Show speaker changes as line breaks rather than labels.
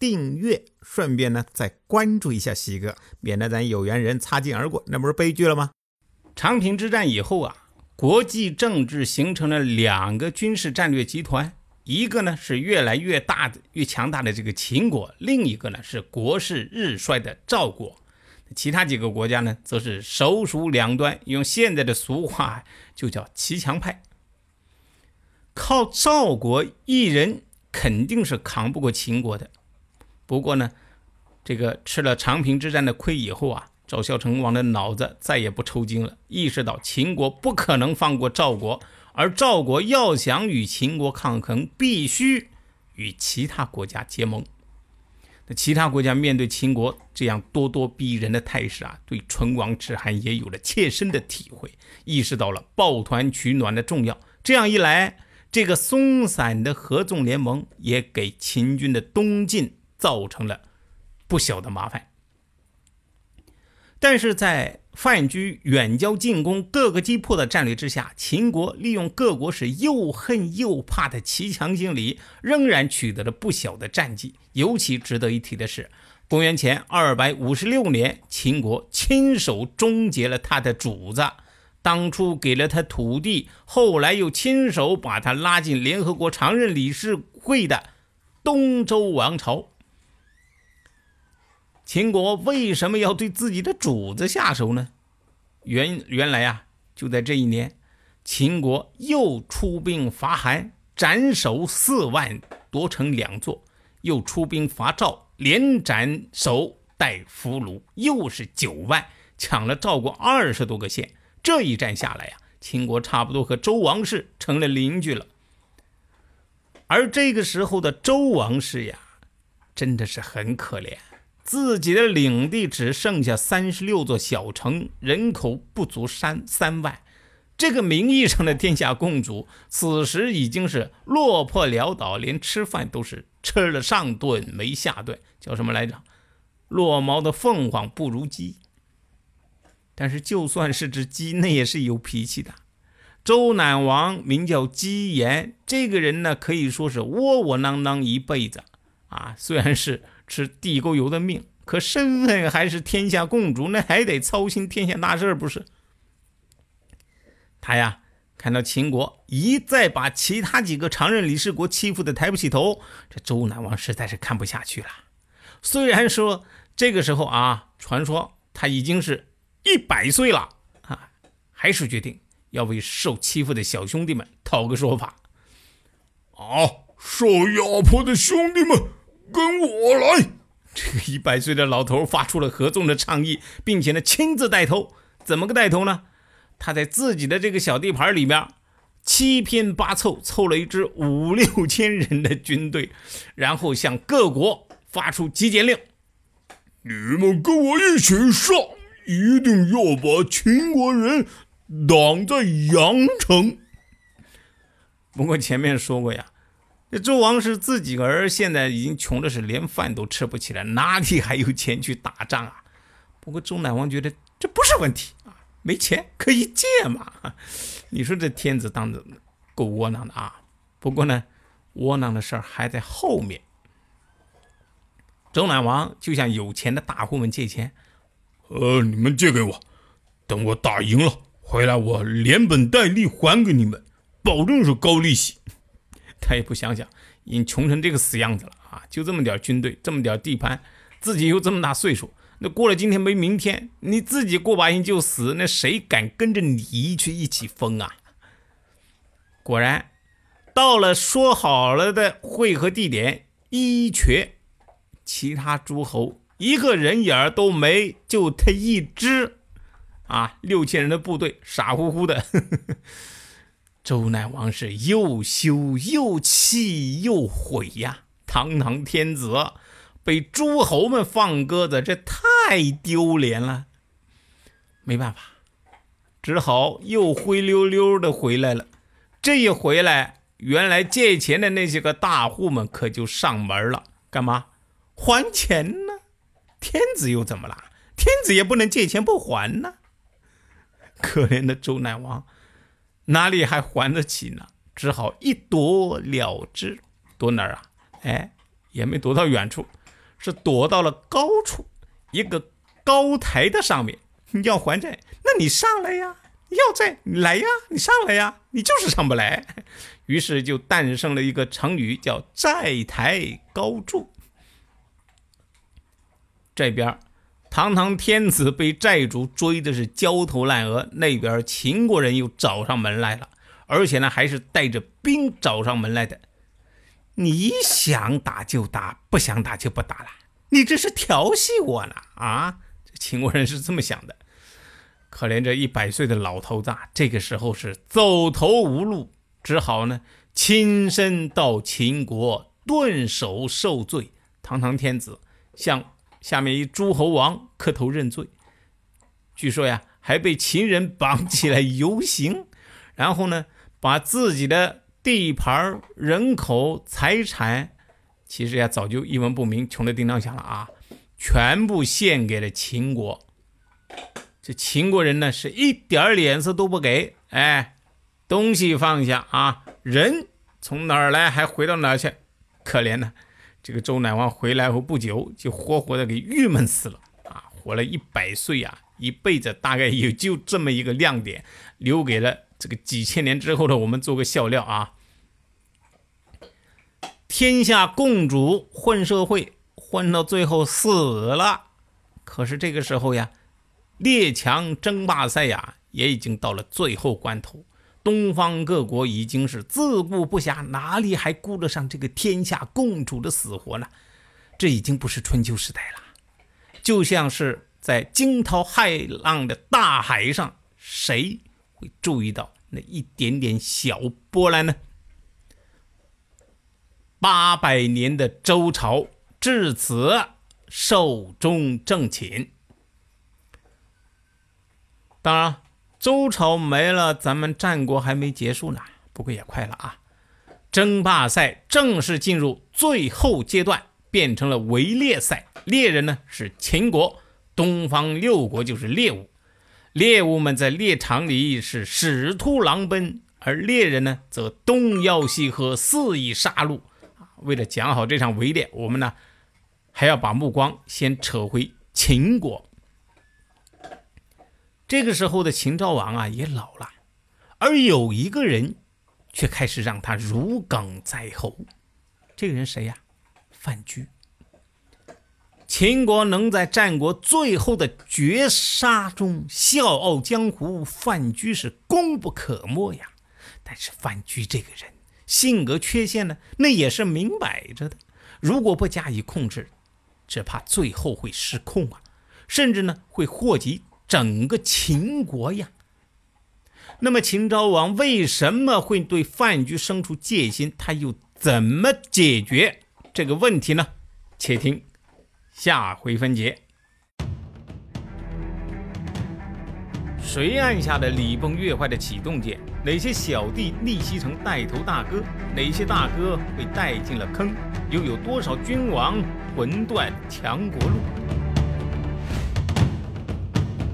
订阅，顺便呢再关注一下西哥，免得咱有缘人擦肩而过，那不是悲剧了吗？长平之战以后啊，国际政治形成了两个军事战略集团，一个呢是越来越大的、越强大的这个秦国，另一个呢是国势日衰的赵国。其他几个国家呢，则是首鼠两端，用现在的俗话就叫骑墙派。靠赵国一人肯定是扛不过秦国的。不过呢，这个吃了长平之战的亏以后啊，赵孝成王的脑子再也不抽筋了，意识到秦国不可能放过赵国，而赵国要想与秦国抗衡，必须与其他国家结盟。那其他国家面对秦国这样咄咄逼人的态势啊，对唇亡齿寒也有了切身的体会，意识到了抱团取暖的重要。这样一来，这个松散的合纵联盟也给秦军的东进。造成了不小的麻烦，但是在范雎远交近攻、各个击破的战略之下，秦国利用各国是又恨又怕的骑墙心理，仍然取得了不小的战绩。尤其值得一提的是，公元前二百五十六年，秦国亲手终结了他的主子，当初给了他土地，后来又亲手把他拉进联合国常任理事会的东周王朝。秦国为什么要对自己的主子下手呢？原原来啊，就在这一年，秦国又出兵伐韩，斩首四万，夺城两座；又出兵伐赵，连斩首带俘虏，又是九万，抢了赵国二十多个县。这一战下来呀，秦国差不多和周王室成了邻居了。而这个时候的周王室呀，真的是很可怜。自己的领地只剩下三十六座小城，人口不足三三万。这个名义上的天下共主，此时已经是落魄潦倒，连吃饭都是吃了上顿没下顿，叫什么来着？落毛的凤凰不如鸡。但是就算是只鸡，那也是有脾气的。周赧王名叫姬延，这个人呢，可以说是窝窝囊囊一辈子啊，虽然是。吃地沟油的命，可身份还是天下共主，那还得操心天下大事不是？他呀，看到秦国一再把其他几个常任理事国欺负的抬不起头，这周赧王实在是看不下去了。虽然说这个时候啊，传说他已经是一百岁了啊，还是决定要为受欺负的小兄弟们讨个说法。
啊，受压迫的兄弟们！跟我来！
这个一百岁的老头发出了合纵的倡议，并且呢亲自带头。怎么个带头呢？他在自己的这个小地盘里面七拼八凑，凑了一支五六千人的军队，然后向各国发出集结令：
你们跟我一起上，一定要把秦国人挡在阳城。
不过前面说过呀。这周王室自己儿现在已经穷的是连饭都吃不起了，哪里还有钱去打仗啊？不过周赧王觉得这不是问题啊，没钱可以借嘛。你说这天子当的够窝囊的啊！不过呢，窝囊的事儿还在后面。周赧王就向有钱的大户们借钱，
呃，你们借给我，等我打赢了回来，我连本带利还给你们，保证是高利息。
他也不想想，已经穷成这个死样子了啊！就这么点军队，这么点地盘，自己又这么大岁数，那过了今天没明天，你自己过把瘾就死，那谁敢跟着你去一起疯啊？果然，到了说好了的会合地点伊阙，其他诸侯一个人影都没，就他一支啊，六千人的部队傻乎乎的。周赧王是又羞又气又悔呀！堂堂天子被诸侯们放鸽子，这太丢脸了。没办法，只好又灰溜溜的回来了。这一回来，原来借钱的那些个大户们可就上门了，干嘛？还钱呢？天子又怎么了？天子也不能借钱不还呢。可怜的周赧王，哪里还还得起呢？只好一躲了之。躲哪儿啊？哎，也没躲到远处，是躲到了高处，一个高台的上面。你要还债，那你上来呀！要债，来呀！你上来呀！你就是上不来。于是就诞生了一个成语，叫“债台高筑”。这边堂堂天子被债主追的是焦头烂额，那边秦国人又找上门来了，而且呢还是带着兵找上门来的。你想打就打，不想打就不打了。你这是调戏我呢？啊？这秦国人是这么想的。可怜这一百岁的老头子，这个时候是走投无路，只好呢亲身到秦国顿首受罪。堂堂天子向下面一诸侯王磕头认罪。据说呀，还被秦人绑起来游行，然后呢把自己的地盘、人口、财产，其实呀早就一文不名，穷的叮当响了啊，全部献给了秦国。这秦国人呢，是一点脸色都不给。哎，东西放下啊，人从哪儿来还回到哪儿去。可怜呢，这个周赧王回来后不久，就活活的给郁闷死了啊！活了一百岁啊，一辈子大概也就这么一个亮点，留给了这个几千年之后的我们做个笑料啊。天下共主混社会，混到最后死了。可是这个时候呀。列强争霸赛呀，也已经到了最后关头。东方各国已经是自顾不暇，哪里还顾得上这个天下共主的死活呢？这已经不是春秋时代了，就像是在惊涛骇浪的大海上，谁会注意到那一点点小波澜呢？八百年的周朝至此寿终正寝。当然，周朝没了，咱们战国还没结束呢。不过也快了啊！争霸赛正式进入最后阶段，变成了围猎赛。猎人呢是秦国，东方六国就是猎物。猎物们在猎场里是使兔狼奔，而猎人呢则东吆西喝，肆意杀戮。为了讲好这场围猎，我们呢还要把目光先扯回秦国。这个时候的秦昭王啊也老了，而有一个人却开始让他如鲠在喉。这个人谁呀？范雎。秦国能在战国最后的绝杀中笑傲江湖，范雎是功不可没呀。但是范雎这个人性格缺陷呢，那也是明摆着的。如果不加以控制，只怕最后会失控啊，甚至呢会祸及。整个秦国呀，那么秦昭王为什么会对范雎生出戒心？他又怎么解决这个问题呢？且听下回分解。谁按下了礼崩乐坏的启动键？哪些小弟逆袭成带头大哥？哪些大哥被带进了坑？又有多少君王魂断强国路？